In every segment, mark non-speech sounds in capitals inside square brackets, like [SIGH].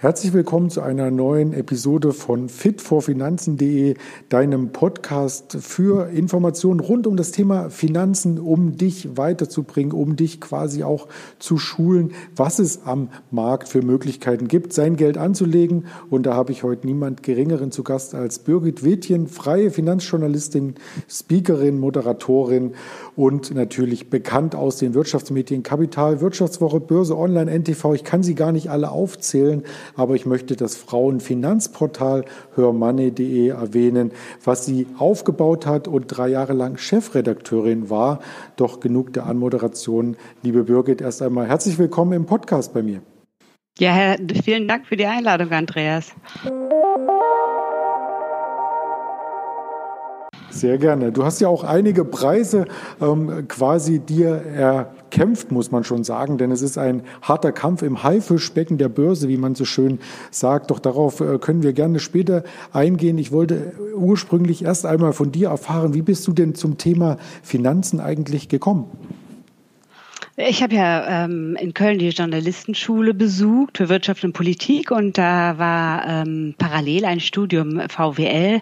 Herzlich willkommen zu einer neuen Episode von fitvorfinanzen.de, deinem Podcast für Informationen rund um das Thema Finanzen, um dich weiterzubringen, um dich quasi auch zu schulen, was es am Markt für Möglichkeiten gibt, sein Geld anzulegen. Und da habe ich heute niemand Geringeren zu Gast als Birgit Wittchen, freie Finanzjournalistin, Speakerin, Moderatorin und natürlich bekannt aus den Wirtschaftsmedien Kapital, Wirtschaftswoche, Börse Online, NTV. Ich kann sie gar nicht alle aufzählen aber ich möchte das Frauenfinanzportal hörmoney.de erwähnen, was sie aufgebaut hat und drei Jahre lang Chefredakteurin war. Doch genug der Anmoderation. Liebe Birgit, erst einmal herzlich willkommen im Podcast bei mir. Ja, vielen Dank für die Einladung, Andreas. Sehr gerne. Du hast ja auch einige Preise ähm, quasi dir erkämpft, muss man schon sagen, denn es ist ein harter Kampf im Haifischbecken der Börse, wie man so schön sagt. Doch darauf äh, können wir gerne später eingehen. Ich wollte ursprünglich erst einmal von dir erfahren, wie bist du denn zum Thema Finanzen eigentlich gekommen? Ich habe ja ähm, in Köln die Journalistenschule besucht für Wirtschaft und Politik und da war ähm, parallel ein Studium VWL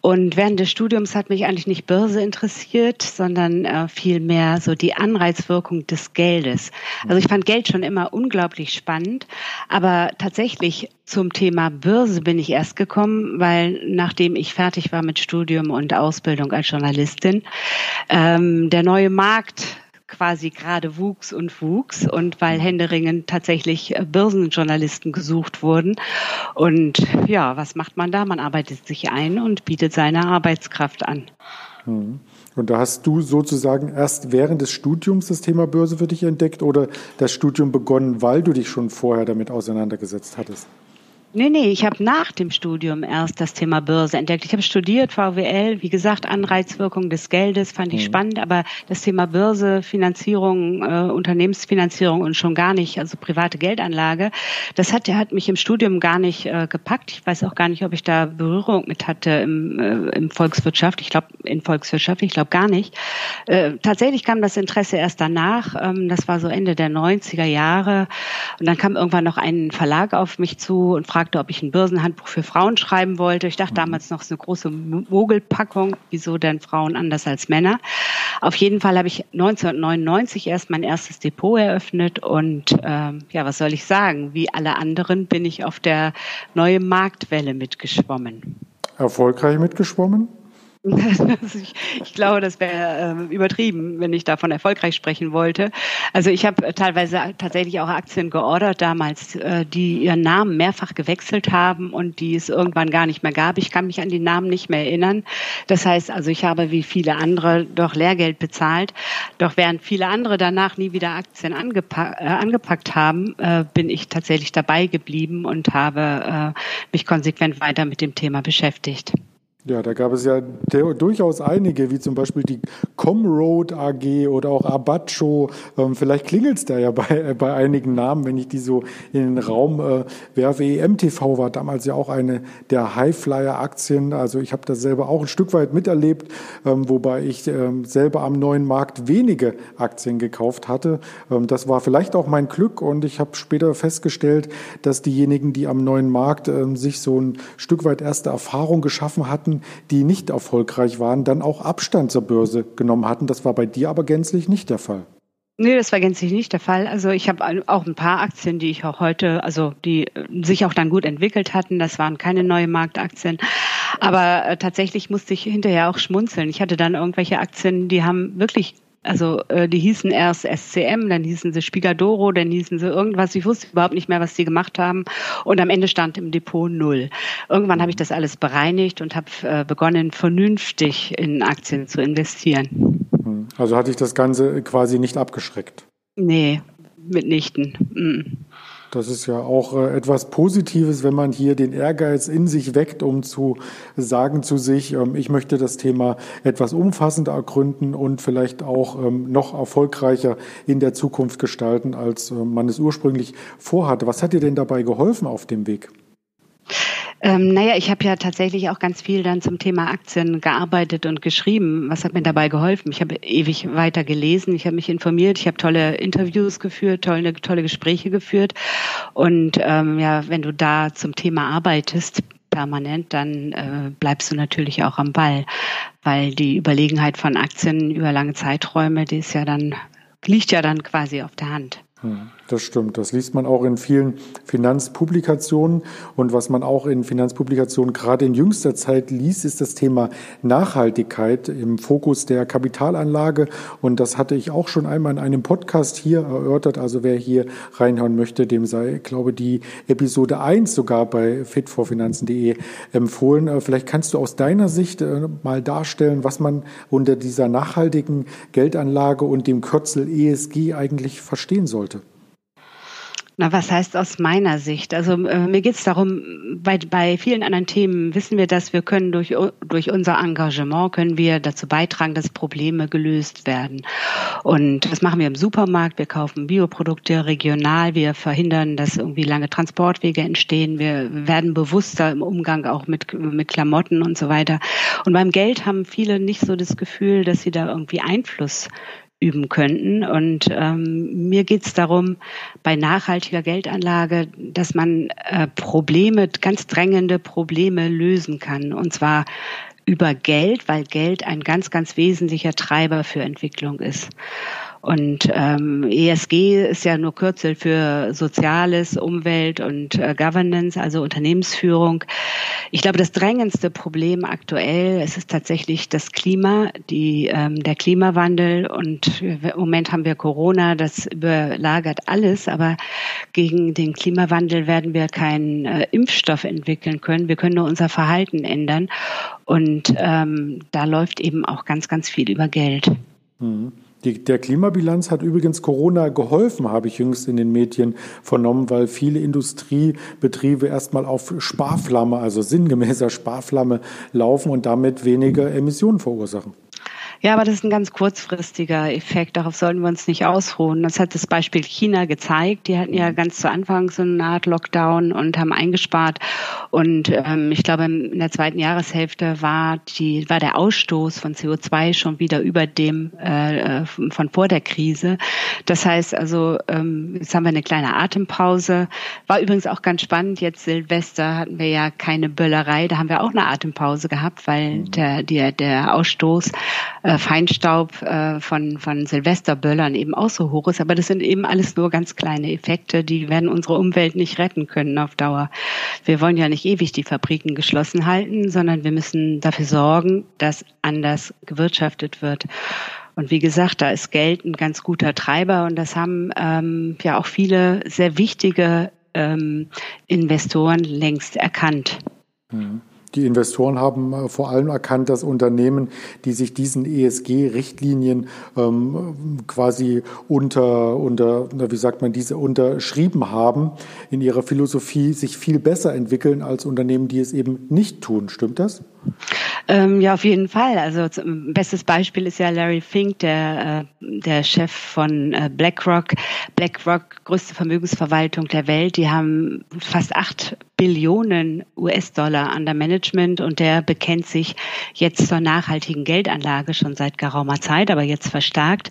und während des Studiums hat mich eigentlich nicht Börse interessiert, sondern äh, vielmehr so die Anreizwirkung des Geldes. Also ich fand Geld schon immer unglaublich spannend, aber tatsächlich zum Thema Börse bin ich erst gekommen, weil nachdem ich fertig war mit Studium und Ausbildung als Journalistin, ähm, der neue Markt quasi gerade wuchs und wuchs und weil mhm. händeringend tatsächlich äh, Börsenjournalisten gesucht wurden. Und ja, was macht man da? Man arbeitet sich ein und bietet seine Arbeitskraft an. Mhm. Und da hast du sozusagen erst während des Studiums das Thema Börse für dich entdeckt oder das Studium begonnen, weil du dich schon vorher damit auseinandergesetzt hattest? Nee, nee, ich habe nach dem Studium erst das Thema Börse entdeckt. Ich habe studiert VWL, wie gesagt, Anreizwirkung des Geldes fand ich mhm. spannend, aber das Thema Börse, Finanzierung, äh, Unternehmensfinanzierung und schon gar nicht, also private Geldanlage, das hat, hat mich im Studium gar nicht äh, gepackt. Ich weiß auch gar nicht, ob ich da Berührung mit hatte im, äh, im Volkswirtschaft. Ich glaube, in Volkswirtschaft, ich glaube gar nicht. Äh, tatsächlich kam das Interesse erst danach. Ähm, das war so Ende der 90er Jahre. Und dann kam irgendwann noch ein Verlag auf mich zu und fragte, fragte, ob ich ein Börsenhandbuch für Frauen schreiben wollte. Ich dachte mhm. damals noch, es ist eine große Mogelpackung. Wieso denn Frauen anders als Männer? Auf jeden Fall habe ich 1999 erst mein erstes Depot eröffnet und ähm, ja, was soll ich sagen? Wie alle anderen bin ich auf der neuen Marktwelle mitgeschwommen. Erfolgreich mitgeschwommen? [LAUGHS] ich, ich, glaube, das wäre äh, übertrieben, wenn ich davon erfolgreich sprechen wollte. Also ich habe teilweise tatsächlich auch Aktien geordert damals, äh, die ihren Namen mehrfach gewechselt haben und die es irgendwann gar nicht mehr gab. Ich kann mich an die Namen nicht mehr erinnern. Das heißt also, ich habe wie viele andere doch Lehrgeld bezahlt. Doch während viele andere danach nie wieder Aktien angepack, äh, angepackt haben, äh, bin ich tatsächlich dabei geblieben und habe äh, mich konsequent weiter mit dem Thema beschäftigt. Ja, da gab es ja durchaus einige, wie zum Beispiel die Comroad AG oder auch Abacho. Ähm, vielleicht klingelt es da ja [LAUGHS] bei, bei einigen Namen, wenn ich die so in den Raum äh, werfe. EMTV war damals ja auch eine der Highflyer-Aktien. Also ich habe das selber auch ein Stück weit miterlebt, ähm, wobei ich ähm, selber am neuen Markt wenige Aktien gekauft hatte. Ähm, das war vielleicht auch mein Glück und ich habe später festgestellt, dass diejenigen, die am neuen Markt ähm, sich so ein Stück weit erste Erfahrung geschaffen hatten, Kandidaten, die nicht erfolgreich waren, dann auch Abstand zur Börse genommen hatten. Das war bei dir aber gänzlich nicht der Fall. Nee, das war gänzlich nicht der Fall. Also ich habe auch ein paar Aktien, die ich auch heute, also die sich auch dann gut entwickelt hatten. Das waren keine neue Marktaktien. Aber äh, tatsächlich musste ich hinterher auch schmunzeln. Ich hatte dann irgendwelche Aktien, die haben wirklich also äh, die hießen erst SCM, dann hießen sie Spigadoro, dann hießen sie irgendwas. Ich wusste überhaupt nicht mehr, was sie gemacht haben. Und am Ende stand im Depot null. Irgendwann habe ich das alles bereinigt und habe äh, begonnen, vernünftig in Aktien zu investieren. Also hatte ich das Ganze quasi nicht abgeschreckt? Nee, mitnichten. Mhm. Das ist ja auch äh, etwas Positives, wenn man hier den Ehrgeiz in sich weckt, um zu sagen zu sich, ähm, ich möchte das Thema etwas umfassender ergründen und vielleicht auch ähm, noch erfolgreicher in der Zukunft gestalten, als äh, man es ursprünglich vorhatte. Was hat dir denn dabei geholfen auf dem Weg? Ähm, naja, ich habe ja tatsächlich auch ganz viel dann zum Thema Aktien gearbeitet und geschrieben. Was hat mir dabei geholfen? Ich habe ewig weiter gelesen, ich habe mich informiert, ich habe tolle Interviews geführt, tolle, tolle Gespräche geführt. Und ähm, ja, wenn du da zum Thema arbeitest, permanent, dann äh, bleibst du natürlich auch am Ball, weil die Überlegenheit von Aktien über lange Zeiträume, die ist ja dann, liegt ja dann quasi auf der Hand. Hm. Das stimmt. Das liest man auch in vielen Finanzpublikationen. Und was man auch in Finanzpublikationen gerade in jüngster Zeit liest, ist das Thema Nachhaltigkeit im Fokus der Kapitalanlage. Und das hatte ich auch schon einmal in einem Podcast hier erörtert. Also wer hier reinhauen möchte, dem sei, ich glaube, die Episode 1 sogar bei fitforfinanzen.de empfohlen. Äh, vielleicht kannst du aus deiner Sicht äh, mal darstellen, was man unter dieser nachhaltigen Geldanlage und dem Kürzel ESG eigentlich verstehen sollte. Na, was heißt aus meiner Sicht? Also äh, mir geht es darum, bei, bei vielen anderen Themen wissen wir, dass wir können durch, durch unser Engagement können wir dazu beitragen, dass Probleme gelöst werden. Und das machen wir im Supermarkt. Wir kaufen Bioprodukte regional. Wir verhindern, dass irgendwie lange Transportwege entstehen. Wir werden bewusster im Umgang auch mit, mit Klamotten und so weiter. Und beim Geld haben viele nicht so das Gefühl, dass sie da irgendwie Einfluss üben könnten. Und ähm, mir geht es darum, bei nachhaltiger Geldanlage, dass man äh, Probleme, ganz drängende Probleme lösen kann. Und zwar über Geld, weil Geld ein ganz, ganz wesentlicher Treiber für Entwicklung ist. Und ähm, ESG ist ja nur Kürzel für Soziales, Umwelt und äh, Governance, also Unternehmensführung. Ich glaube, das drängendste Problem aktuell es ist tatsächlich das Klima, die, ähm, der Klimawandel. Und im Moment haben wir Corona, das überlagert alles. Aber gegen den Klimawandel werden wir keinen äh, Impfstoff entwickeln können. Wir können nur unser Verhalten ändern. Und ähm, da läuft eben auch ganz, ganz viel über Geld. Mhm. Die, der Klimabilanz hat übrigens Corona geholfen, habe ich jüngst in den Medien vernommen, weil viele Industriebetriebe erstmal auf Sparflamme, also sinngemäßer Sparflamme laufen und damit weniger Emissionen verursachen. Ja, aber das ist ein ganz kurzfristiger Effekt. Darauf sollten wir uns nicht ausruhen. Das hat das Beispiel China gezeigt. Die hatten ja ganz zu Anfang so eine Art Lockdown und haben eingespart. Und ähm, ich glaube, in der zweiten Jahreshälfte war die war der Ausstoß von CO2 schon wieder über dem äh, von vor der Krise. Das heißt also, ähm, jetzt haben wir eine kleine Atempause. War übrigens auch ganz spannend. Jetzt Silvester hatten wir ja keine Böllerei. Da haben wir auch eine Atempause gehabt, weil mhm. der der der Ausstoß äh, Feinstaub äh, von, von Silvesterböllern eben auch so hoch ist. Aber das sind eben alles nur ganz kleine Effekte, die werden unsere Umwelt nicht retten können auf Dauer. Wir wollen ja nicht ewig die Fabriken geschlossen halten, sondern wir müssen dafür sorgen, dass anders gewirtschaftet wird. Und wie gesagt, da ist Geld ein ganz guter Treiber und das haben ähm, ja auch viele sehr wichtige ähm, Investoren längst erkannt. Mhm. Die Investoren haben äh, vor allem erkannt, dass Unternehmen, die sich diesen ESG-Richtlinien ähm, quasi unter, unter, wie sagt man, diese unterschrieben haben, in ihrer Philosophie sich viel besser entwickeln als Unternehmen, die es eben nicht tun. Stimmt das? Ähm, ja, auf jeden Fall. Also bestes Beispiel ist ja Larry Fink, der, äh, der Chef von äh, BlackRock. BlackRock, größte Vermögensverwaltung der Welt, die haben fast acht Billionen US-Dollar an der Management und der bekennt sich jetzt zur nachhaltigen Geldanlage schon seit geraumer Zeit, aber jetzt verstärkt.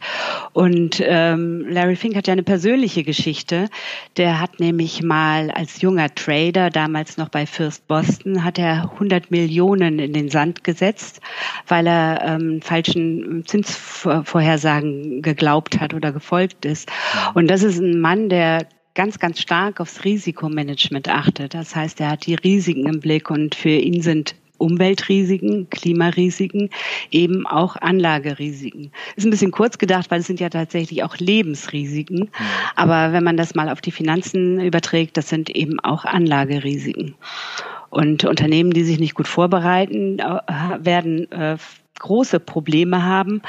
Und ähm, Larry Fink hat ja eine persönliche Geschichte. Der hat nämlich mal als junger Trader, damals noch bei First Boston, hat er 100 Millionen in den Sand gesetzt, weil er ähm, falschen Zinsvorhersagen geglaubt hat oder gefolgt ist. Und das ist ein Mann, der ganz, ganz stark aufs Risikomanagement achtet. Das heißt, er hat die Risiken im Blick und für ihn sind Umweltrisiken, Klimarisiken, eben auch Anlagerisiken. Ist ein bisschen kurz gedacht, weil es sind ja tatsächlich auch Lebensrisiken. Mhm. Aber wenn man das mal auf die Finanzen überträgt, das sind eben auch Anlagerisiken. Und Unternehmen, die sich nicht gut vorbereiten, äh, werden äh, große Probleme haben.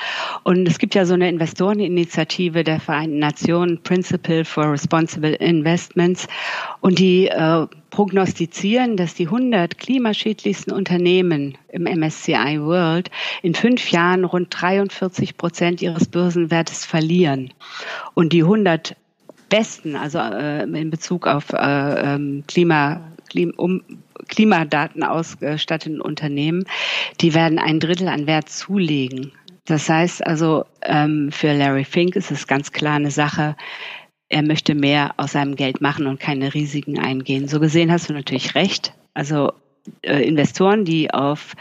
Und es gibt ja so eine Investoreninitiative der Vereinten Nationen, Principle for Responsible Investments. Und die äh, prognostizieren, dass die 100 klimaschädlichsten Unternehmen im MSCI World in fünf Jahren rund 43 Prozent ihres Börsenwertes verlieren. Und die 100 besten, also äh, in Bezug auf äh, ähm, Klima, Klima um, Klimadaten ausgestatteten Unternehmen, die werden ein Drittel an Wert zulegen. Das heißt also, ähm, für Larry Fink ist es ganz klar eine Sache, er möchte mehr aus seinem Geld machen und keine Risiken eingehen. So gesehen hast du natürlich recht. Also äh, Investoren, die auf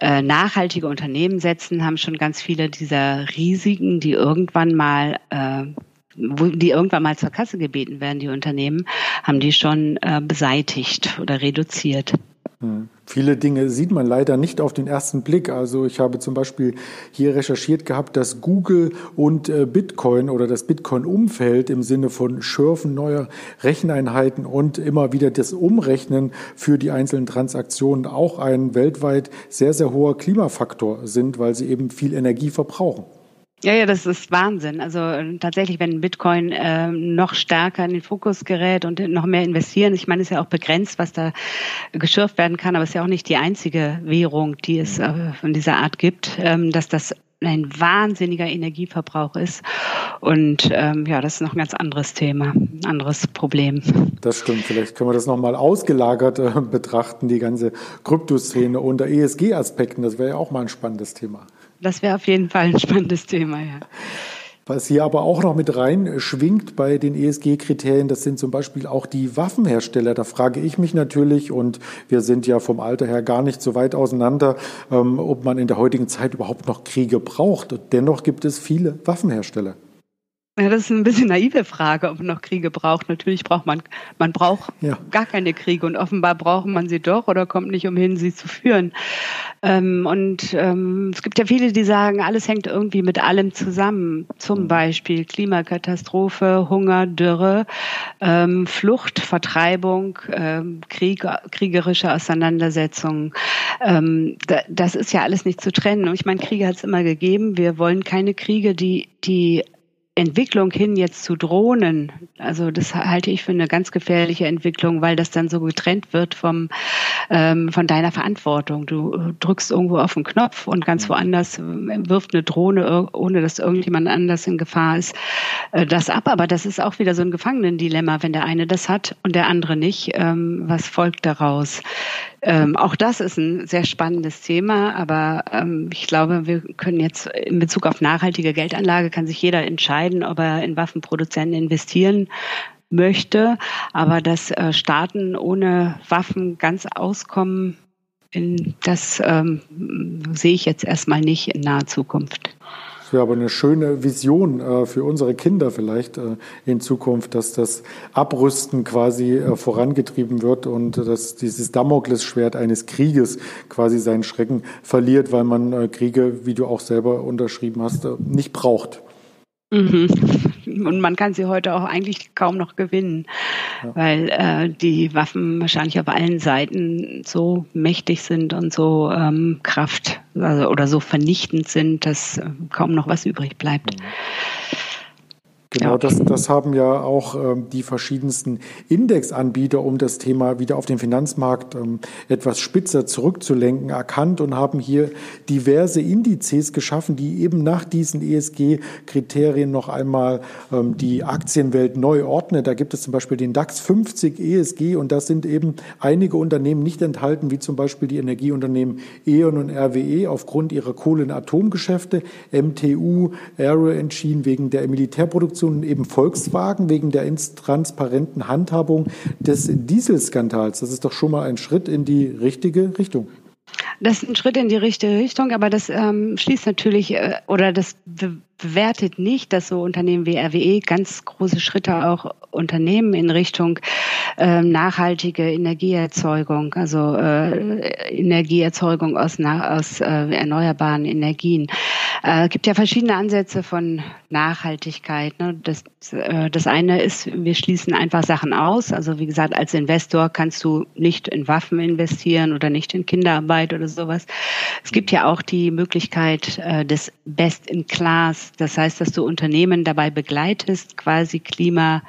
äh, nachhaltige Unternehmen setzen, haben schon ganz viele dieser Risiken, die irgendwann mal äh, wo die irgendwann mal zur Kasse gebeten werden, die Unternehmen, haben die schon äh, beseitigt oder reduziert. Hm. Viele Dinge sieht man leider nicht auf den ersten Blick. Also ich habe zum Beispiel hier recherchiert gehabt, dass Google und äh, Bitcoin oder das Bitcoin-Umfeld im Sinne von Schürfen neuer Recheneinheiten und immer wieder das Umrechnen für die einzelnen Transaktionen auch ein weltweit sehr, sehr hoher Klimafaktor sind, weil sie eben viel Energie verbrauchen. Ja, ja, das ist Wahnsinn. Also äh, tatsächlich, wenn Bitcoin äh, noch stärker in den Fokus gerät und noch mehr investieren, ich meine, es ist ja auch begrenzt, was da geschürft werden kann, aber es ist ja auch nicht die einzige Währung, die es äh, von dieser Art gibt, ähm, dass das ein wahnsinniger Energieverbrauch ist. Und ähm, ja, das ist noch ein ganz anderes Thema, ein anderes Problem. Das stimmt. Vielleicht können wir das nochmal ausgelagert äh, betrachten, die ganze Kryptoszene unter ESG-Aspekten. Das wäre ja auch mal ein spannendes Thema. Das wäre auf jeden Fall ein spannendes Thema, ja. Was hier aber auch noch mit rein schwingt bei den ESG-Kriterien, das sind zum Beispiel auch die Waffenhersteller. Da frage ich mich natürlich, und wir sind ja vom Alter her gar nicht so weit auseinander, ähm, ob man in der heutigen Zeit überhaupt noch Kriege braucht. dennoch gibt es viele Waffenhersteller. Ja, das ist ein bisschen naive Frage, ob man noch Kriege braucht. Natürlich braucht man, man braucht ja. gar keine Kriege und offenbar braucht man sie doch oder kommt nicht umhin, sie zu führen. Ähm, und ähm, es gibt ja viele, die sagen, alles hängt irgendwie mit allem zusammen. Zum mhm. Beispiel Klimakatastrophe, Hunger, Dürre, ähm, Flucht, Vertreibung, ähm, Krieg, kriegerische Auseinandersetzungen. Ähm, da, das ist ja alles nicht zu trennen. Und ich meine, Kriege hat es immer gegeben. Wir wollen keine Kriege, die, die Entwicklung hin jetzt zu Drohnen, also das halte ich für eine ganz gefährliche Entwicklung, weil das dann so getrennt wird vom ähm, von deiner Verantwortung. Du drückst irgendwo auf den Knopf und ganz mhm. woanders wirft eine Drohne, ohne dass irgendjemand anders in Gefahr ist, äh, das ab. Aber das ist auch wieder so ein Gefangenendilemma, wenn der eine das hat und der andere nicht. Ähm, was folgt daraus? Ähm, auch das ist ein sehr spannendes Thema, aber ähm, ich glaube, wir können jetzt in Bezug auf nachhaltige Geldanlage kann sich jeder entscheiden, ob er in Waffenproduzenten investieren möchte. Aber dass äh, Staaten ohne Waffen ganz auskommen, in, das ähm, sehe ich jetzt erstmal nicht in naher Zukunft wäre aber eine schöne Vision äh, für unsere Kinder vielleicht äh, in Zukunft, dass das Abrüsten quasi äh, vorangetrieben wird und dass dieses Damoklesschwert eines Krieges quasi seinen Schrecken verliert, weil man Kriege, wie du auch selber unterschrieben hast, nicht braucht. Mhm. [LAUGHS] Und man kann sie heute auch eigentlich kaum noch gewinnen, ja. weil äh, die Waffen wahrscheinlich auf allen Seiten so mächtig sind und so ähm, Kraft also, oder so vernichtend sind, dass äh, kaum noch was übrig bleibt. Mhm. Genau, ja. das, das haben ja auch ähm, die verschiedensten Indexanbieter, um das Thema wieder auf den Finanzmarkt ähm, etwas spitzer zurückzulenken, erkannt und haben hier diverse Indizes geschaffen, die eben nach diesen ESG-Kriterien noch einmal ähm, die Aktienwelt neu ordnen. Da gibt es zum Beispiel den DAX 50 ESG und da sind eben einige Unternehmen nicht enthalten, wie zum Beispiel die Energieunternehmen E.ON und RWE aufgrund ihrer Kohle- und Atomgeschäfte, MTU, Aero Engine wegen der Militärproduktion Fraktionen eben Volkswagen wegen der intransparenten Handhabung des Dieselskandals. Das ist doch schon mal ein Schritt in die richtige Richtung. Das ist ein Schritt in die richtige Richtung, aber das ähm, schließt natürlich äh, oder das bewertet nicht, dass so Unternehmen wie RWE ganz große Schritte auch unternehmen in Richtung äh, nachhaltige Energieerzeugung, also äh, Energieerzeugung aus, aus äh, erneuerbaren Energien. Es äh, gibt ja verschiedene Ansätze von Nachhaltigkeit. Ne? Das, äh, das eine ist, wir schließen einfach Sachen aus. Also wie gesagt, als Investor kannst du nicht in Waffen investieren oder nicht in Kinderarbeit oder sowas. Es gibt ja auch die Möglichkeit äh, des Best das heißt, dass du Unternehmen dabei begleitest, quasi Klima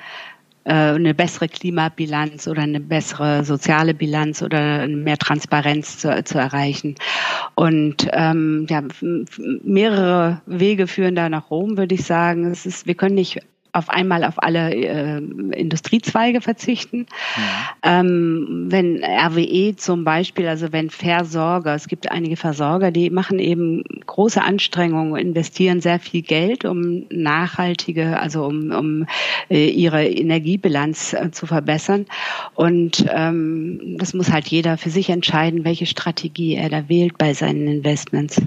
äh, eine bessere Klimabilanz oder eine bessere soziale Bilanz oder mehr Transparenz zu, zu erreichen. Und ähm, ja, mehrere Wege führen da nach Rom, würde ich sagen. Es ist, wir können nicht auf einmal auf alle äh, Industriezweige verzichten. Ja. Ähm, wenn RWE zum Beispiel, also wenn Versorger, es gibt einige Versorger, die machen eben große Anstrengungen, investieren sehr viel Geld, um nachhaltige, also um, um äh, ihre Energiebilanz äh, zu verbessern. Und ähm, das muss halt jeder für sich entscheiden, welche Strategie er da wählt bei seinen Investments.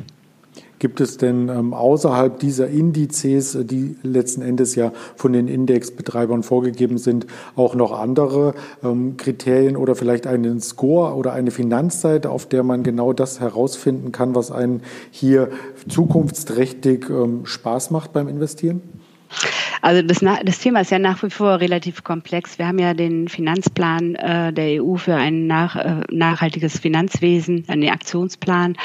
Gibt es denn ähm, außerhalb dieser Indizes, äh, die letzten Endes ja von den Indexbetreibern vorgegeben sind, auch noch andere ähm, Kriterien oder vielleicht einen Score oder eine Finanzseite, auf der man genau das herausfinden kann, was einen hier zukunftsträchtig ähm, Spaß macht beim Investieren? Also das, das, Thema ist ja nach wie vor relativ komplex. Wir haben ja den Finanzplan äh, der EU für ein nach, äh, nachhaltiges Finanzwesen, einen Aktionsplan.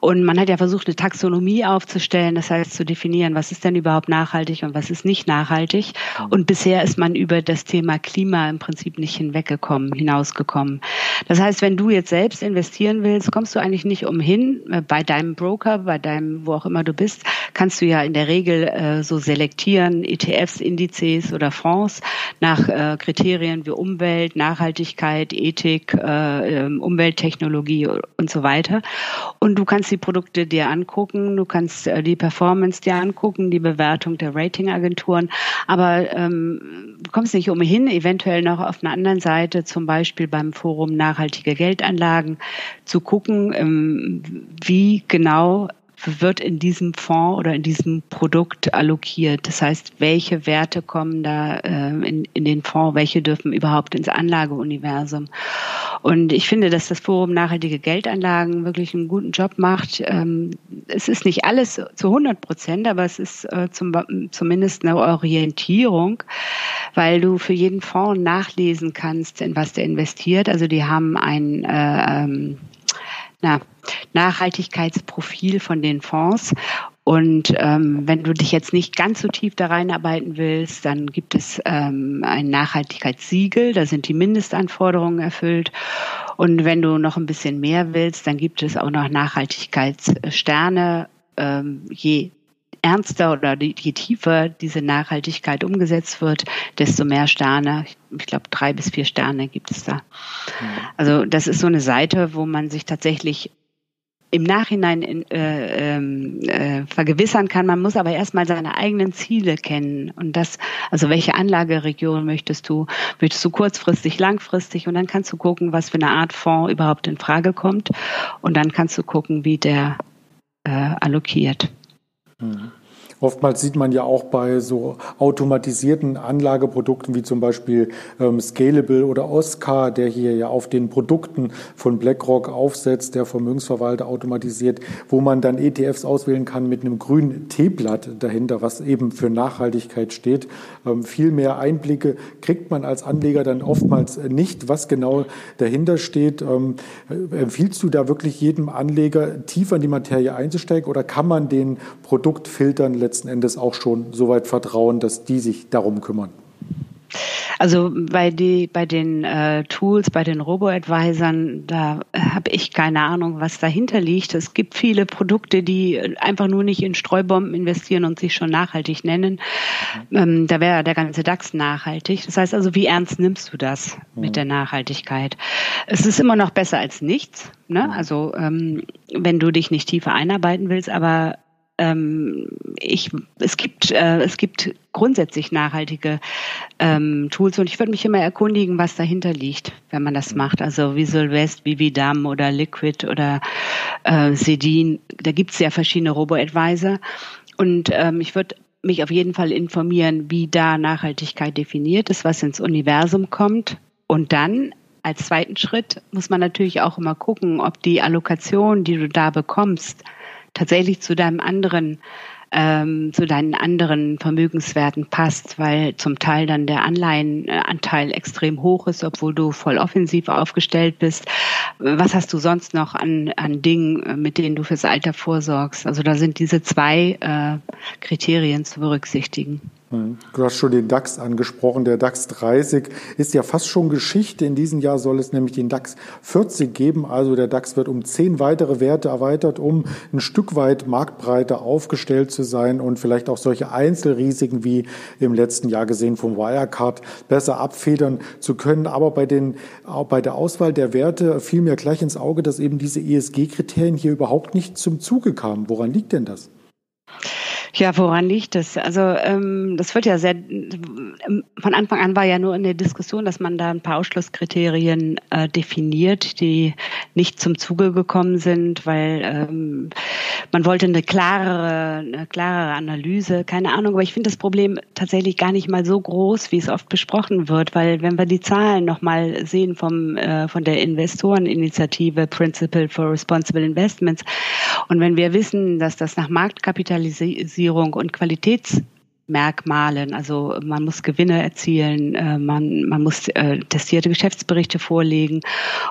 Und man hat ja versucht, eine Taxonomie aufzustellen, das heißt zu definieren, was ist denn überhaupt nachhaltig und was ist nicht nachhaltig. Und bisher ist man über das Thema Klima im Prinzip nicht hinweggekommen, hinausgekommen. Das heißt, wenn du jetzt selbst investieren willst, kommst du eigentlich nicht umhin, äh, bei deinem Broker, bei deinem, wo auch immer du bist, kannst du ja in der Regel äh, so selektieren, ETFs, Indizes oder Fonds nach äh, Kriterien wie Umwelt, Nachhaltigkeit, Ethik, äh, ähm, Umwelttechnologie und so weiter. Und du kannst die Produkte dir angucken, du kannst äh, die Performance dir angucken, die Bewertung der Ratingagenturen, aber ähm, du kommst nicht umhin, eventuell noch auf einer anderen Seite, zum Beispiel beim Forum Nachhaltige Geldanlagen, zu gucken, ähm, wie genau wird in diesem Fonds oder in diesem Produkt allokiert. Das heißt, welche Werte kommen da äh, in, in den Fonds, welche dürfen überhaupt ins Anlageuniversum. Und ich finde, dass das Forum Nachhaltige Geldanlagen wirklich einen guten Job macht. Ähm, es ist nicht alles zu 100 Prozent, aber es ist äh, zum, zumindest eine Orientierung, weil du für jeden Fonds nachlesen kannst, in was der investiert. Also die haben ein äh, ähm, na, Nachhaltigkeitsprofil von den Fonds. Und ähm, wenn du dich jetzt nicht ganz so tief da reinarbeiten willst, dann gibt es ähm, ein Nachhaltigkeitssiegel, da sind die Mindestanforderungen erfüllt. Und wenn du noch ein bisschen mehr willst, dann gibt es auch noch Nachhaltigkeitssterne. Ähm, je ernster oder je tiefer diese Nachhaltigkeit umgesetzt wird, desto mehr Sterne, ich glaube drei bis vier Sterne gibt es da. Also das ist so eine Seite, wo man sich tatsächlich im Nachhinein in, äh, ähm, äh, vergewissern kann. Man muss aber erstmal seine eigenen Ziele kennen und das, also welche Anlageregion möchtest du? Möchtest du kurzfristig, langfristig? Und dann kannst du gucken, was für eine Art Fonds überhaupt in Frage kommt und dann kannst du gucken, wie der äh, allokiert. Mhm. Oftmals sieht man ja auch bei so automatisierten Anlageprodukten wie zum Beispiel ähm, Scalable oder Oscar, der hier ja auf den Produkten von BlackRock aufsetzt, der Vermögensverwalter automatisiert, wo man dann ETFs auswählen kann mit einem grünen T-Blatt dahinter, was eben für Nachhaltigkeit steht. Ähm, viel mehr Einblicke kriegt man als Anleger dann oftmals nicht, was genau dahinter steht. Ähm, empfiehlst du da wirklich jedem Anleger tiefer in die Materie einzusteigen oder kann man den Produktfiltern letzten Endes auch schon so weit vertrauen, dass die sich darum kümmern. Also bei, die, bei den äh, Tools, bei den Robo-Advisern, da habe ich keine Ahnung, was dahinter liegt. Es gibt viele Produkte, die einfach nur nicht in Streubomben investieren und sich schon nachhaltig nennen. Mhm. Ähm, da wäre der ganze DAX nachhaltig. Das heißt also, wie ernst nimmst du das mhm. mit der Nachhaltigkeit? Es ist immer noch besser als nichts. Ne? Mhm. Also ähm, wenn du dich nicht tiefer einarbeiten willst, aber ähm, ich, es gibt, äh, es gibt grundsätzlich nachhaltige ähm, Tools und ich würde mich immer erkundigen, was dahinter liegt, wenn man das macht. Also Visual West, Vividam oder Liquid oder äh, Sedin, da gibt es ja verschiedene Robo-Advisor und ähm, ich würde mich auf jeden Fall informieren, wie da Nachhaltigkeit definiert ist, was ins Universum kommt und dann als zweiten Schritt muss man natürlich auch immer gucken, ob die Allokation, die du da bekommst, tatsächlich zu deinem anderen ähm, zu deinen anderen Vermögenswerten passt, weil zum Teil dann der Anleihenanteil extrem hoch ist, obwohl du voll offensiv aufgestellt bist. Was hast du sonst noch an, an Dingen, mit denen du fürs Alter vorsorgst? Also da sind diese zwei äh, Kriterien zu berücksichtigen. Du hast schon den DAX angesprochen. Der DAX 30 ist ja fast schon Geschichte. In diesem Jahr soll es nämlich den DAX 40 geben. Also der DAX wird um zehn weitere Werte erweitert, um ein Stück weit marktbreiter aufgestellt zu sein und vielleicht auch solche Einzelrisiken wie im letzten Jahr gesehen vom Wirecard besser abfedern zu können. Aber bei, den, auch bei der Auswahl der Werte fiel mir gleich ins Auge, dass eben diese ESG-Kriterien hier überhaupt nicht zum Zuge kamen. Woran liegt denn das? Ja, woran liegt das? Also ähm, das wird ja sehr von Anfang an war ja nur in der Diskussion, dass man da ein paar Ausschlusskriterien äh, definiert, die nicht zum Zuge gekommen sind, weil ähm, man wollte eine klarere, eine klarere Analyse, keine Ahnung. Aber ich finde das Problem tatsächlich gar nicht mal so groß, wie es oft besprochen wird, weil wenn wir die Zahlen nochmal sehen vom äh, von der Investoreninitiative Principle for Responsible Investments und wenn wir wissen, dass das nach Marktkapitalisierung Qualifizierung und Qualitätsmerkmalen. Also man muss Gewinne erzielen, äh, man, man muss äh, testierte Geschäftsberichte vorlegen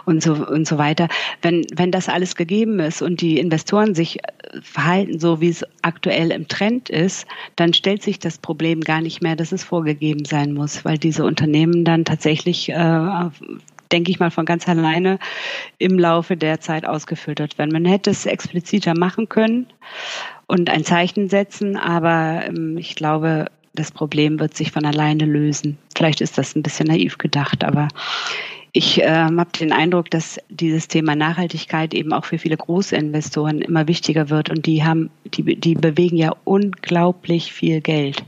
und so, und so weiter. Wenn, wenn das alles gegeben ist und die Investoren sich äh, verhalten so, wie es aktuell im Trend ist, dann stellt sich das Problem gar nicht mehr, dass es vorgegeben sein muss, weil diese Unternehmen dann tatsächlich denke ich mal, von ganz alleine im Laufe der Zeit ausgefiltert werden. Man hätte es expliziter machen können und ein Zeichen setzen, aber ähm, ich glaube, das Problem wird sich von alleine lösen. Vielleicht ist das ein bisschen naiv gedacht, aber ich äh, habe den Eindruck, dass dieses Thema Nachhaltigkeit eben auch für viele große Investoren immer wichtiger wird und die haben, die, die bewegen ja unglaublich viel Geld.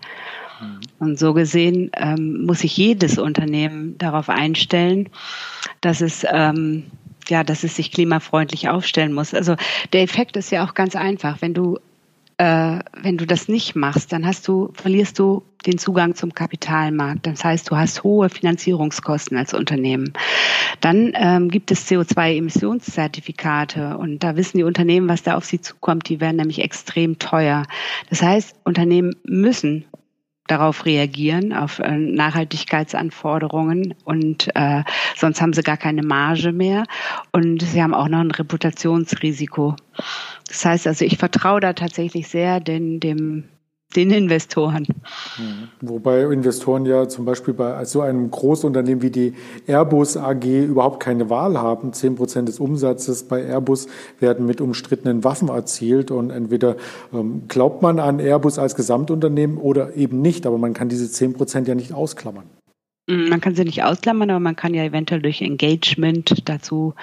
Mhm. Und so gesehen ähm, muss sich jedes Unternehmen darauf einstellen, dass es ähm, ja, dass es sich klimafreundlich aufstellen muss. Also der Effekt ist ja auch ganz einfach. Wenn du äh, wenn du das nicht machst, dann hast du, verlierst du den Zugang zum Kapitalmarkt. Das heißt, du hast hohe Finanzierungskosten als Unternehmen. Dann ähm, gibt es CO2-Emissionszertifikate und da wissen die Unternehmen, was da auf sie zukommt. Die werden nämlich extrem teuer. Das heißt, Unternehmen müssen darauf reagieren, auf äh, Nachhaltigkeitsanforderungen und äh, sonst haben sie gar keine Marge mehr und sie haben auch noch ein Reputationsrisiko. Das heißt also, ich vertraue da tatsächlich sehr den, dem den Investoren. Mhm. Wobei Investoren ja zum Beispiel bei so einem Großunternehmen wie die Airbus AG überhaupt keine Wahl haben. Zehn Prozent des Umsatzes bei Airbus werden mit umstrittenen Waffen erzielt und entweder ähm, glaubt man an Airbus als Gesamtunternehmen oder eben nicht, aber man kann diese zehn Prozent ja nicht ausklammern. Mm, man kann sie nicht ausklammern, aber man kann ja eventuell durch Engagement dazu,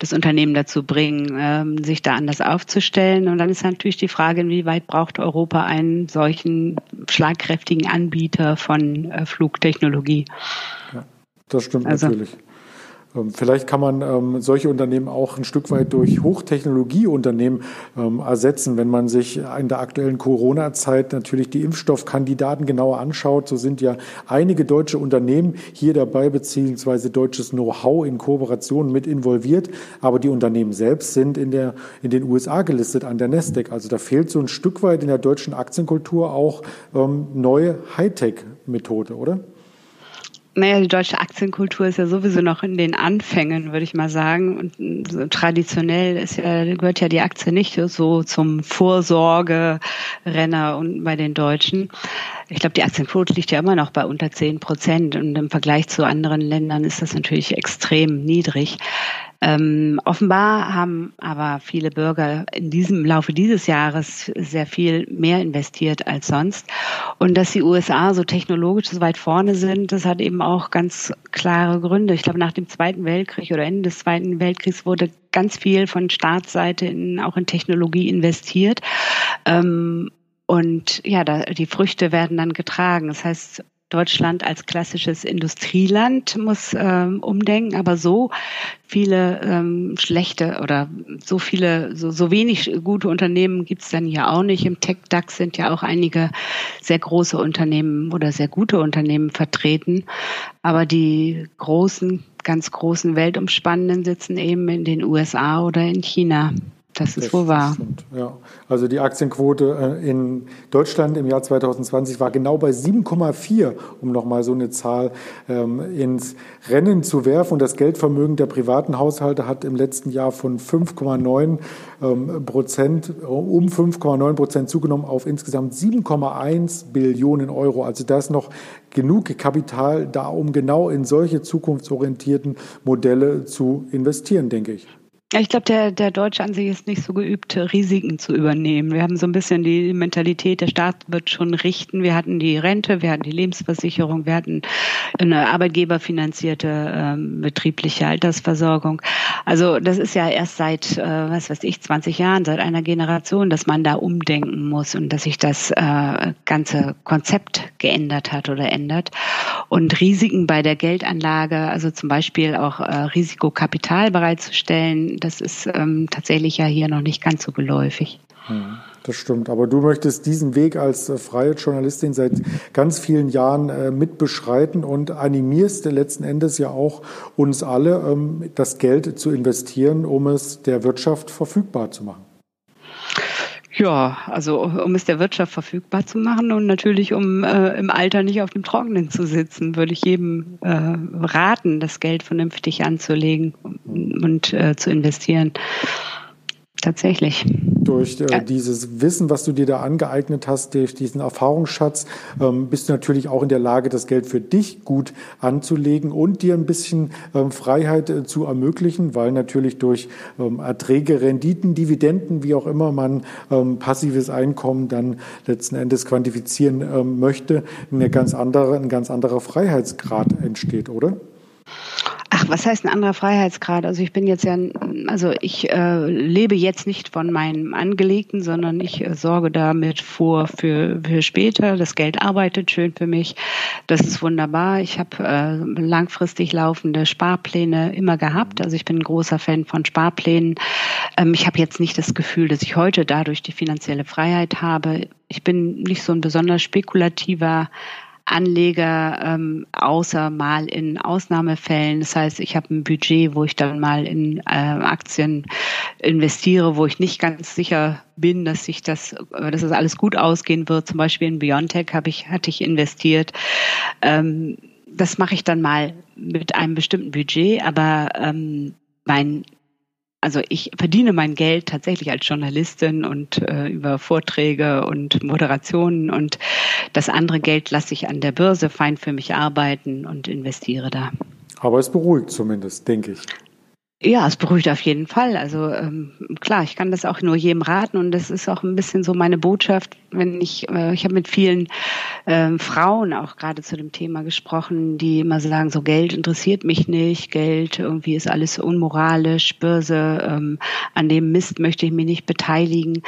das Unternehmen dazu bringen, ähm, sich da anders aufzustellen. Und dann ist natürlich die Frage, inwieweit braucht Europa einen solchen schlagkräftigen Anbieter von äh, Flugtechnologie? Ja, das stimmt also, natürlich. Ähm, vielleicht kann man ähm, solche Unternehmen auch ein Stück weit durch Hochtechnologieunternehmen ähm, ersetzen, wenn man sich in der aktuellen Corona-Zeit natürlich die Impfstoffkandidaten genauer anschaut. So sind ja einige deutsche Unternehmen hier dabei, beziehungsweise deutsches Know-how in Kooperation mit involviert. Aber die Unternehmen selbst sind in, der, in den USA gelistet an der Nasdaq. Also da fehlt so ein Stück weit in der deutschen Aktienkultur auch ähm, neue Hightech-Methode, oder? Naja, die deutsche Aktienkultur ist ja sowieso noch in den Anfängen, würde ich mal sagen. Und traditionell ist ja, gehört ja die Aktie nicht so zum Vorsorgerenner und bei den Deutschen. Ich glaube, die Aktienquote liegt ja immer noch bei unter zehn Prozent und im Vergleich zu anderen Ländern ist das natürlich extrem niedrig. Ähm, offenbar haben aber viele Bürger in diesem Laufe dieses Jahres sehr viel mehr investiert als sonst. Und dass die USA so technologisch so weit vorne sind, das hat eben auch ganz klare Gründe. Ich glaube, nach dem Zweiten Weltkrieg oder Ende des Zweiten Weltkriegs wurde ganz viel von Staatsseite in, auch in Technologie investiert. Ähm, und ja, da, die Früchte werden dann getragen. Das heißt, Deutschland als klassisches Industrieland muss ähm, umdenken, aber so viele ähm, schlechte oder so viele, so, so wenig gute Unternehmen gibt es dann hier auch nicht. Im Tech-DAX sind ja auch einige sehr große Unternehmen oder sehr gute Unternehmen vertreten, aber die großen, ganz großen Weltumspannenden sitzen eben in den USA oder in China. Das ist das wohl wahr. Stimmt, ja. Also die Aktienquote äh, in Deutschland im Jahr 2020 war genau bei 7,4, um nochmal so eine Zahl ähm, ins Rennen zu werfen. Und das Geldvermögen der privaten Haushalte hat im letzten Jahr von 5,9 ähm, Prozent, um 5,9 Prozent zugenommen auf insgesamt 7,1 Billionen Euro. Also da ist noch genug Kapital da, um genau in solche zukunftsorientierten Modelle zu investieren, denke ich. Ich glaube, der, der Deutsche an sich ist nicht so geübt, Risiken zu übernehmen. Wir haben so ein bisschen die Mentalität, der Staat wird schon richten. Wir hatten die Rente, wir hatten die Lebensversicherung, wir hatten eine arbeitgeberfinanzierte ähm, betriebliche Altersversorgung. Also das ist ja erst seit, äh, was weiß ich, 20 Jahren, seit einer Generation, dass man da umdenken muss und dass sich das äh, ganze Konzept geändert hat oder ändert. Und Risiken bei der Geldanlage, also zum Beispiel auch äh, Risikokapital bereitzustellen, das ist ähm, tatsächlich ja hier noch nicht ganz so geläufig. Hm, das stimmt. Aber du möchtest diesen Weg als äh, freie Journalistin seit ganz vielen Jahren äh, mitbeschreiten und animierst letzten Endes ja auch uns alle, ähm, das Geld zu investieren, um es der Wirtschaft verfügbar zu machen. Ja, also um es der Wirtschaft verfügbar zu machen und natürlich um äh, im Alter nicht auf dem Trockenen zu sitzen, würde ich jedem äh, raten, das Geld vernünftig anzulegen und äh, zu investieren. Tatsächlich. Durch äh, dieses Wissen, was du dir da angeeignet hast, durch diesen Erfahrungsschatz, ähm, bist du natürlich auch in der Lage, das Geld für dich gut anzulegen und dir ein bisschen ähm, Freiheit äh, zu ermöglichen, weil natürlich durch ähm, Erträge, Renditen, Dividenden, wie auch immer man ähm, passives Einkommen dann letzten Endes quantifizieren ähm, möchte, eine ganz andere, ein ganz anderer Freiheitsgrad entsteht, oder? Ach, was heißt ein anderer Freiheitsgrad? Also ich bin jetzt ja, also ich äh, lebe jetzt nicht von meinem Angelegten, sondern ich äh, sorge damit vor für, für später. Das Geld arbeitet schön für mich. Das ist wunderbar. Ich habe äh, langfristig laufende Sparpläne immer gehabt. Also ich bin ein großer Fan von Sparplänen. Ähm, ich habe jetzt nicht das Gefühl, dass ich heute dadurch die finanzielle Freiheit habe. Ich bin nicht so ein besonders spekulativer Anleger, ähm, außer mal in Ausnahmefällen. Das heißt, ich habe ein Budget, wo ich dann mal in äh, Aktien investiere, wo ich nicht ganz sicher bin, dass sich das, äh, dass das alles gut ausgehen wird. Zum Beispiel in Biontech habe ich, hatte ich investiert. Ähm, das mache ich dann mal mit einem bestimmten Budget, aber ähm, mein also ich verdiene mein Geld tatsächlich als Journalistin und äh, über Vorträge und Moderationen und das andere Geld lasse ich an der Börse fein für mich arbeiten und investiere da. Aber es beruhigt zumindest, denke ich. Ja, es beruhigt auf jeden Fall. Also ähm, klar, ich kann das auch nur jedem raten und das ist auch ein bisschen so meine Botschaft, wenn ich, äh, ich habe mit vielen äh, Frauen auch gerade zu dem Thema gesprochen, die immer sagen, so Geld interessiert mich nicht, Geld irgendwie ist alles unmoralisch, Börse, ähm, an dem Mist möchte ich mich nicht beteiligen.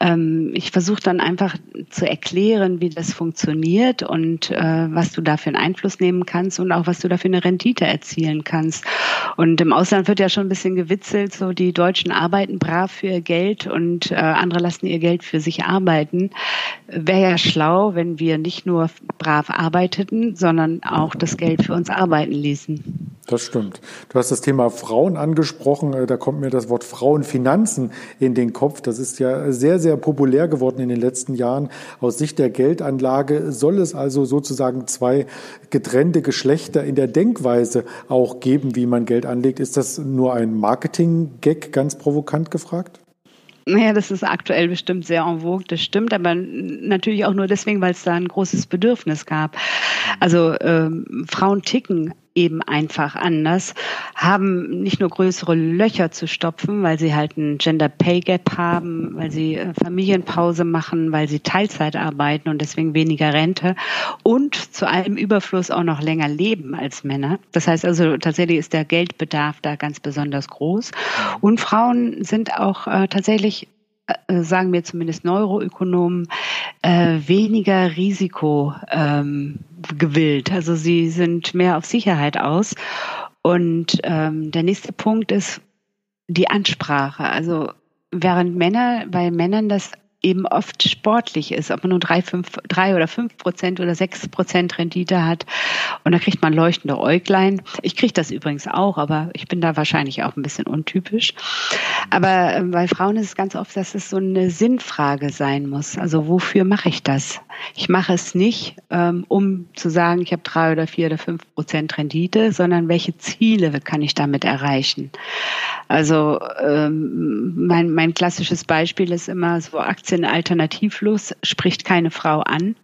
Ähm, ich versuche dann einfach zu erklären, wie das funktioniert und äh, was du da für einen Einfluss nehmen kannst und auch was du da für eine Rendite erzielen kannst. Und im Ausland wird ja schon ein bisschen gewitzelt, so die Deutschen arbeiten brav für ihr Geld und äh, andere lassen ihr Geld für sich arbeiten. Wäre ja schlau, wenn wir nicht nur brav arbeiteten, sondern auch das Geld für uns arbeiten ließen. Das stimmt. Du hast das Thema Frauen angesprochen. Äh, da kommt mir das Wort Frauenfinanzen in den Kopf. Das ist ja sehr, sehr populär geworden in den letzten Jahren. Aus Sicht der Geldanlage soll es also sozusagen zwei getrennte Geschlechter in der Denkweise auch geben, wie man Geld anlegt. Ist das nur ein Marketing-Gag, ganz provokant gefragt? Naja, das ist aktuell bestimmt sehr en vogue, das stimmt, aber natürlich auch nur deswegen, weil es da ein großes Bedürfnis gab. Also ähm, Frauen ticken eben einfach anders, haben nicht nur größere Löcher zu stopfen, weil sie halt ein Gender Pay Gap haben, weil sie äh, Familienpause machen, weil sie Teilzeit arbeiten und deswegen weniger Rente und zu allem Überfluss auch noch länger leben als Männer. Das heißt also, tatsächlich ist der Geldbedarf da ganz besonders groß. Und Frauen sind auch äh, tatsächlich äh, sagen mir zumindest Neuroökonomen, äh, weniger Risiko ähm, gewillt. Also sie sind mehr auf Sicherheit aus. Und ähm, der nächste Punkt ist die Ansprache. Also während Männer, bei Männern das eben oft sportlich ist, ob man nur drei, fünf, drei oder fünf Prozent oder sechs Prozent Rendite hat. Und da kriegt man leuchtende Äuglein. Ich kriege das übrigens auch, aber ich bin da wahrscheinlich auch ein bisschen untypisch. Aber äh, bei Frauen ist es ganz oft, dass es so eine Sinnfrage sein muss. Also wofür mache ich das? Ich mache es nicht, ähm, um zu sagen, ich habe drei oder vier oder fünf Prozent Rendite, sondern welche Ziele kann ich damit erreichen? Also ähm, mein, mein klassisches Beispiel ist immer so Aktien alternativlos, spricht keine Frau an.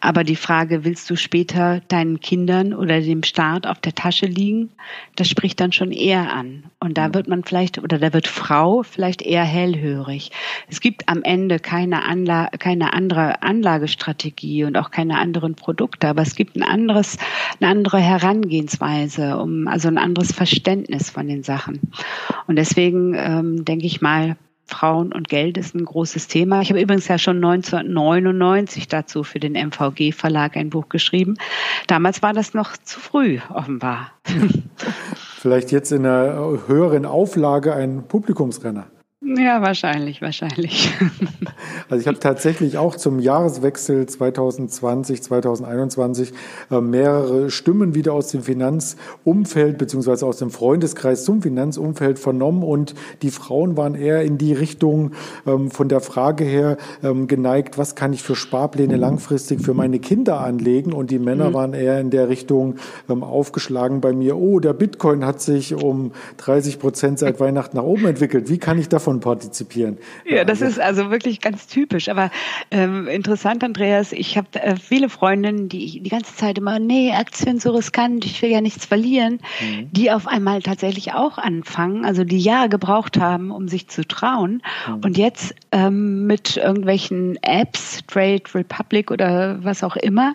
Aber die Frage, willst du später deinen Kindern oder dem Staat auf der Tasche liegen? Das spricht dann schon eher an. Und da wird man vielleicht, oder da wird Frau vielleicht eher hellhörig. Es gibt am Ende keine, Anla keine andere Anlagestrategie und auch keine anderen Produkte, aber es gibt ein anderes, eine andere Herangehensweise, um, also ein anderes Verständnis von den Sachen. Und deswegen ähm, denke ich mal, Frauen und Geld ist ein großes Thema. Ich habe übrigens ja schon 1999 dazu für den MVG Verlag ein Buch geschrieben. Damals war das noch zu früh, offenbar. [LAUGHS] Vielleicht jetzt in einer höheren Auflage ein Publikumsrenner. Ja, wahrscheinlich, wahrscheinlich. [LAUGHS] Also ich habe tatsächlich auch zum Jahreswechsel 2020, 2021 äh, mehrere Stimmen wieder aus dem Finanzumfeld beziehungsweise aus dem Freundeskreis zum Finanzumfeld vernommen und die Frauen waren eher in die Richtung ähm, von der Frage her ähm, geneigt, was kann ich für Sparpläne langfristig für meine Kinder anlegen und die Männer mhm. waren eher in der Richtung ähm, aufgeschlagen bei mir, oh, der Bitcoin hat sich um 30 Prozent seit [LAUGHS] Weihnachten nach oben entwickelt, wie kann ich davon davon partizipieren. Ja, das ist also wirklich ganz typisch. Aber ähm, interessant, Andreas, ich habe äh, viele Freundinnen, die die ganze Zeit immer, nee, Aktien so riskant, ich will ja nichts verlieren, mhm. die auf einmal tatsächlich auch anfangen, also die Jahre gebraucht haben, um sich zu trauen mhm. und jetzt ähm, mit irgendwelchen Apps, Trade Republic oder was auch immer,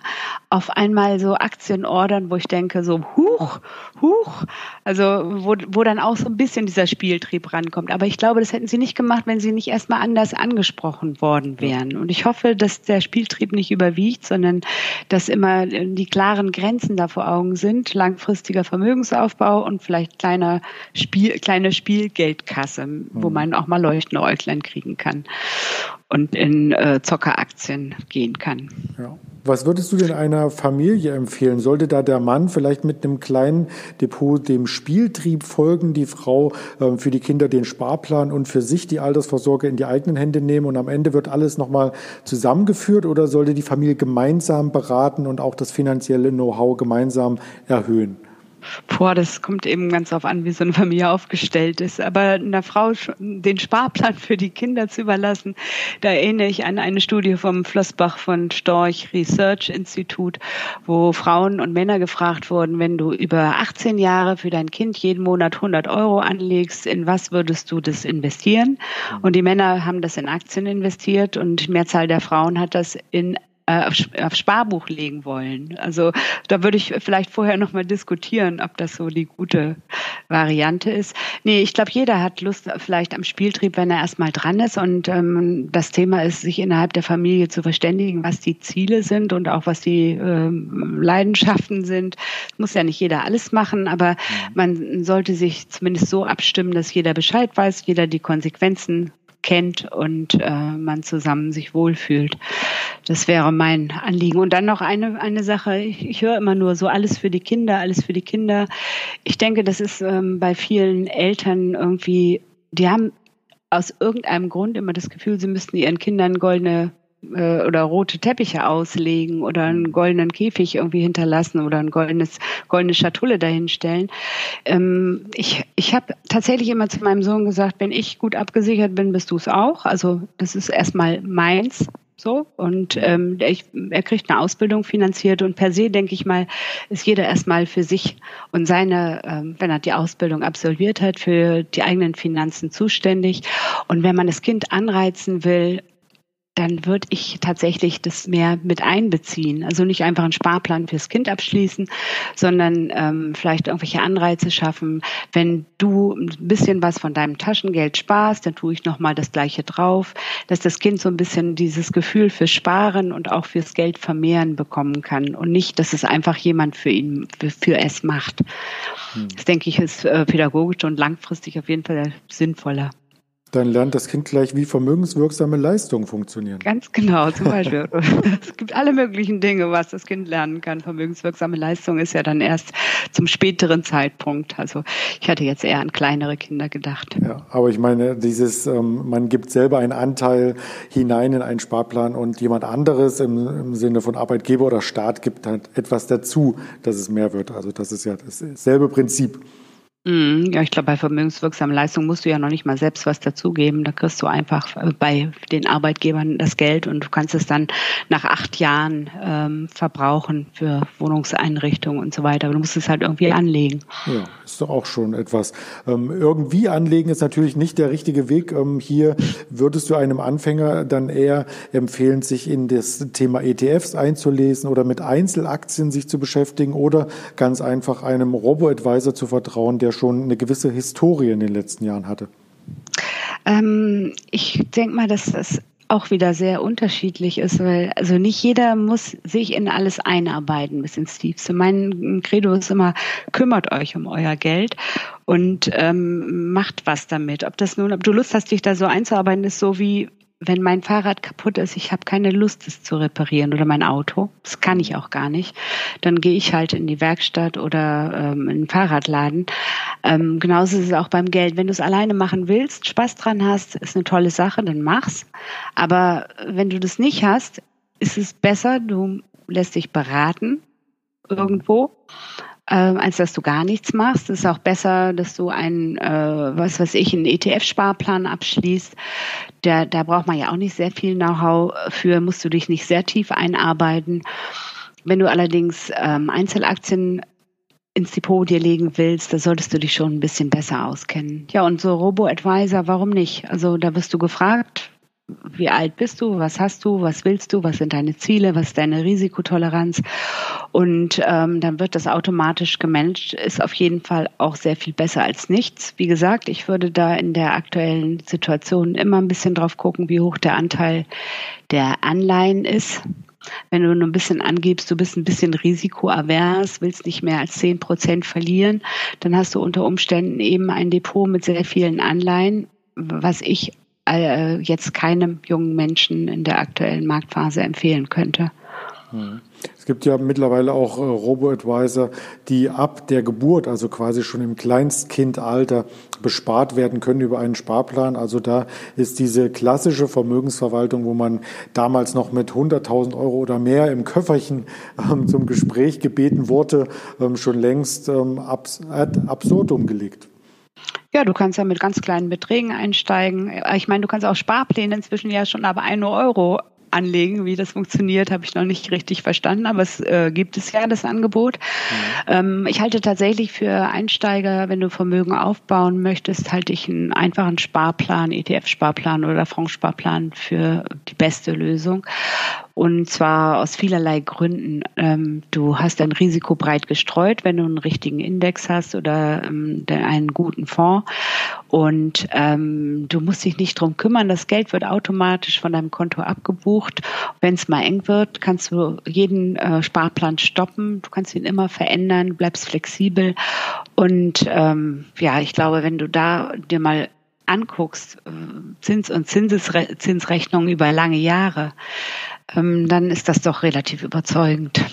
auf einmal so Aktien ordern, wo ich denke, so, huch, huch, also wo, wo dann auch so ein bisschen dieser Spieltrieb rankommt. Aber ich glaube, das hätten sie nicht gemacht, wenn sie nicht erstmal anders angesprochen worden wären. Und ich hoffe, dass der Spieltrieb nicht überwiegt, sondern dass immer die klaren Grenzen da vor Augen sind, langfristiger Vermögensaufbau und vielleicht kleiner Spiel, kleine Spielgeldkasse, wo mhm. man auch mal leuchtende Äuglein kriegen kann und in äh, Zockeraktien gehen kann. Ja. Was würdest du denn einer Familie empfehlen? Sollte da der Mann vielleicht mit einem kleinen Depot dem Spieltrieb folgen, die Frau äh, für die Kinder den Sparplan und für sich die Altersvorsorge in die eigenen Hände nehmen und am Ende wird alles nochmal zusammengeführt oder sollte die Familie gemeinsam beraten und auch das finanzielle Know-how gemeinsam erhöhen? Boah, das kommt eben ganz auf an, wie so eine Familie aufgestellt ist. Aber einer Frau den Sparplan für die Kinder zu überlassen, da erinnere ich an eine Studie vom Flossbach von Storch Research Institut, wo Frauen und Männer gefragt wurden, wenn du über 18 Jahre für dein Kind jeden Monat 100 Euro anlegst, in was würdest du das investieren? Und die Männer haben das in Aktien investiert und die Mehrzahl der Frauen hat das in auf, auf Sparbuch legen wollen. Also da würde ich vielleicht vorher noch mal diskutieren, ob das so die gute Variante ist. Nee, ich glaube, jeder hat Lust vielleicht am Spieltrieb, wenn er erstmal dran ist. Und ähm, das Thema ist, sich innerhalb der Familie zu verständigen, was die Ziele sind und auch was die ähm, Leidenschaften sind. Muss ja nicht jeder alles machen, aber mhm. man sollte sich zumindest so abstimmen, dass jeder Bescheid weiß, jeder die Konsequenzen kennt und äh, man zusammen sich wohlfühlt. Das wäre mein Anliegen. Und dann noch eine, eine Sache. Ich, ich höre immer nur so alles für die Kinder, alles für die Kinder. Ich denke, das ist ähm, bei vielen Eltern irgendwie, die haben aus irgendeinem Grund immer das Gefühl, sie müssten ihren Kindern goldene äh, oder rote Teppiche auslegen oder einen goldenen Käfig irgendwie hinterlassen oder ein goldenes, goldene Schatulle dahinstellen. Ähm, ich ich habe tatsächlich immer zu meinem Sohn gesagt, wenn ich gut abgesichert bin, bist du es auch. Also das ist erstmal meins. So. Und ähm, ich, er kriegt eine Ausbildung finanziert und per se denke ich mal ist jeder erstmal für sich und seine, ähm, wenn er die Ausbildung absolviert hat, für die eigenen Finanzen zuständig. Und wenn man das Kind anreizen will, dann würde ich tatsächlich das mehr mit einbeziehen. Also nicht einfach einen Sparplan fürs Kind abschließen, sondern ähm, vielleicht irgendwelche Anreize schaffen. Wenn du ein bisschen was von deinem Taschengeld sparst, dann tue ich nochmal das Gleiche drauf, dass das Kind so ein bisschen dieses Gefühl fürs Sparen und auch fürs Geld vermehren bekommen kann und nicht, dass es einfach jemand für ihn, für, für es macht. Hm. Das denke ich ist äh, pädagogisch und langfristig auf jeden Fall sinnvoller. Dann lernt das Kind gleich, wie vermögenswirksame Leistungen funktionieren. Ganz genau, zum Beispiel. [LAUGHS] es gibt alle möglichen Dinge, was das Kind lernen kann. Vermögenswirksame Leistung ist ja dann erst zum späteren Zeitpunkt. Also ich hatte jetzt eher an kleinere Kinder gedacht. Ja, aber ich meine, dieses, ähm, man gibt selber einen Anteil hinein in einen Sparplan und jemand anderes im, im Sinne von Arbeitgeber oder Staat gibt halt etwas dazu, dass es mehr wird. Also das ist ja dasselbe Prinzip. Mhm, ja, ich glaube, bei vermögenswirksamen Leistungen musst du ja noch nicht mal selbst was dazugeben. Da kriegst du einfach äh, bei den Arbeitgebern das Geld und du kannst es dann nach acht Jahren ähm, verbrauchen für Wohnungseinrichtungen und so weiter. Aber du musst es halt irgendwie anlegen. Ja, ist doch auch schon etwas. Ähm, irgendwie anlegen ist natürlich nicht der richtige Weg. Ähm, hier würdest du einem Anfänger dann eher empfehlen, sich in das Thema ETFs einzulesen oder mit Einzelaktien sich zu beschäftigen oder ganz einfach einem Robo-Advisor zu vertrauen, der schon eine gewisse Historie in den letzten Jahren hatte? Ähm, ich denke mal, dass das auch wieder sehr unterschiedlich ist, weil also nicht jeder muss sich in alles einarbeiten bis ins Tiefste. Mein Credo ist immer, kümmert euch um euer Geld und ähm, macht was damit. Ob das nun, ob du Lust hast, dich da so einzuarbeiten, ist so wie wenn mein Fahrrad kaputt ist, ich habe keine Lust, es zu reparieren oder mein Auto, das kann ich auch gar nicht, dann gehe ich halt in die Werkstatt oder ähm, in den Fahrradladen. Ähm, genauso ist es auch beim Geld. Wenn du es alleine machen willst, Spaß dran hast, ist eine tolle Sache, dann mach's. Aber wenn du das nicht hast, ist es besser, du lässt dich beraten irgendwo ähm, als dass du gar nichts machst. Es ist auch besser, dass du einen, äh, was weiß ich, einen ETF-Sparplan abschließt. Der, da braucht man ja auch nicht sehr viel Know-how für, musst du dich nicht sehr tief einarbeiten. Wenn du allerdings ähm, Einzelaktien ins Depot dir legen willst, da solltest du dich schon ein bisschen besser auskennen. Ja, und so Robo-Advisor, warum nicht? Also da wirst du gefragt, wie alt bist du, was hast du, was willst du, was sind deine Ziele, was ist deine Risikotoleranz? Und ähm, dann wird das automatisch gemanagt, ist auf jeden Fall auch sehr viel besser als nichts. Wie gesagt, ich würde da in der aktuellen Situation immer ein bisschen drauf gucken, wie hoch der Anteil der Anleihen ist. Wenn du nur ein bisschen angibst, du bist ein bisschen risikoavers, willst nicht mehr als zehn Prozent verlieren, dann hast du unter Umständen eben ein Depot mit sehr vielen Anleihen, was ich äh, jetzt keinem jungen Menschen in der aktuellen Marktphase empfehlen könnte. Es gibt ja mittlerweile auch äh, Robo-Advisor, die ab der Geburt, also quasi schon im Kleinstkindalter, bespart werden können über einen Sparplan. Also da ist diese klassische Vermögensverwaltung, wo man damals noch mit 100.000 Euro oder mehr im Köfferchen ähm, zum Gespräch gebeten wurde, ähm, schon längst ähm, abs absurdum gelegt. Ja, du kannst ja mit ganz kleinen Beträgen einsteigen. Ich meine, du kannst auch Sparpläne inzwischen ja schon ab 1 Euro anlegen. Wie das funktioniert, habe ich noch nicht richtig verstanden, aber es äh, gibt es ja, das Angebot. Mhm. Ähm, ich halte tatsächlich für Einsteiger, wenn du Vermögen aufbauen möchtest, halte ich einen einfachen Sparplan, ETF-Sparplan oder Fondssparplan für die beste Lösung. Und zwar aus vielerlei Gründen. Ähm, du hast dein Risiko breit gestreut, wenn du einen richtigen Index hast oder ähm, einen guten Fonds. Und ähm, du musst dich nicht drum kümmern. Das Geld wird automatisch von deinem Konto abgebucht. Wenn es mal eng wird, kannst du jeden äh, Sparplan stoppen. Du kannst ihn immer verändern, bleibst flexibel. Und ja, ich glaube, wenn du da dir mal anguckst, äh, Zins- und Zinsesre Zinsrechnungen über lange Jahre, dann ist das doch relativ überzeugend.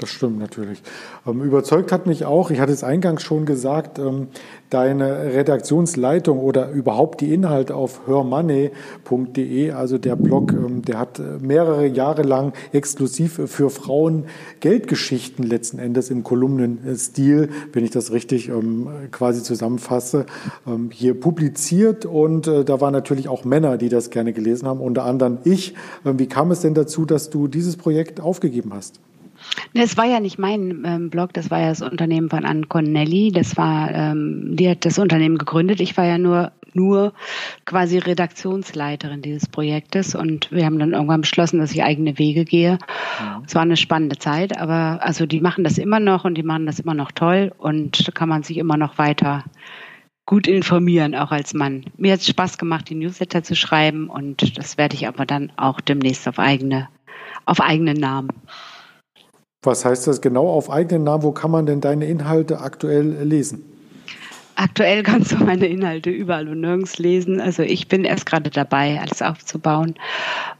Das stimmt natürlich. Ähm, überzeugt hat mich auch, ich hatte es eingangs schon gesagt, ähm, deine Redaktionsleitung oder überhaupt die Inhalte auf hörmoney.de, also der Blog, ähm, der hat äh, mehrere Jahre lang exklusiv für Frauen Geldgeschichten letzten Endes im Kolumnenstil, wenn ich das richtig quasi zusammenfasse, hier publiziert und äh, da waren natürlich auch Männer, die das gerne gelesen haben, unter anderem ich. Wie kam es denn dazu, dass du dieses Projekt aufgegeben hast? Es war ja nicht mein ähm, Blog, das war ja das Unternehmen von Ann Connelly. Das war, ähm, die hat das Unternehmen gegründet. Ich war ja nur nur quasi Redaktionsleiterin dieses Projektes und wir haben dann irgendwann beschlossen, dass ich eigene Wege gehe. Mhm. Es war eine spannende Zeit, aber also die machen das immer noch und die machen das immer noch toll und da kann man sich immer noch weiter gut informieren, auch als Mann. Mir hat es Spaß gemacht, die Newsletter zu schreiben und das werde ich aber dann auch demnächst auf eigene, auf eigenen Namen. Was heißt das genau auf eigenen Namen? Wo kann man denn deine Inhalte aktuell lesen? Aktuell [LAUGHS] kannst du meine Inhalte überall und nirgends lesen. Also ich bin erst gerade dabei, alles aufzubauen.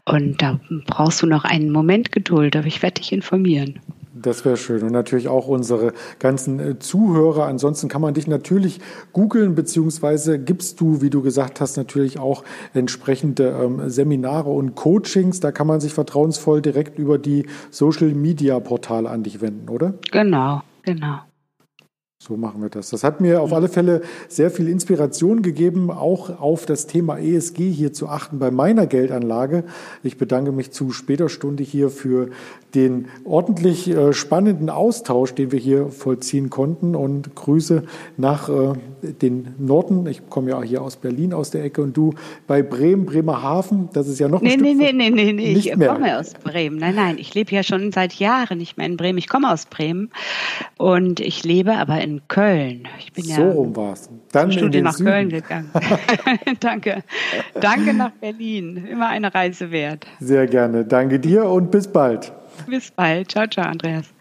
Und da brauchst du noch einen Moment Geduld, aber ich werde dich informieren. Das wäre schön. Und natürlich auch unsere ganzen äh, Zuhörer. Ansonsten kann man dich natürlich googeln, beziehungsweise gibst du, wie du gesagt hast, natürlich auch entsprechende ähm, Seminare und Coachings. Da kann man sich vertrauensvoll direkt über die Social Media Portale an dich wenden, oder? Genau, genau. So machen wir das. Das hat mir auf alle Fälle sehr viel Inspiration gegeben, auch auf das Thema ESG hier zu achten bei meiner Geldanlage. Ich bedanke mich zu später Stunde hier für den ordentlich äh, spannenden Austausch, den wir hier vollziehen konnten und Grüße nach äh, den Norden. Ich komme ja hier aus Berlin aus der Ecke und du bei Bremen, Bremerhaven. Das ist ja noch ein nee, Stück nee, nee, nee, nee, nee. ich mehr. komme aus Bremen. Nein, nein, ich lebe ja schon seit Jahren nicht mehr in Bremen. Ich komme aus Bremen und ich lebe aber in Köln. Ich bin so ja rum war's. Dann Studie nach Süden. Köln gegangen. [LAUGHS] Danke. Danke nach Berlin. Immer eine Reise wert. Sehr gerne. Danke dir und bis bald. Bis bald. Ciao, ciao, Andreas.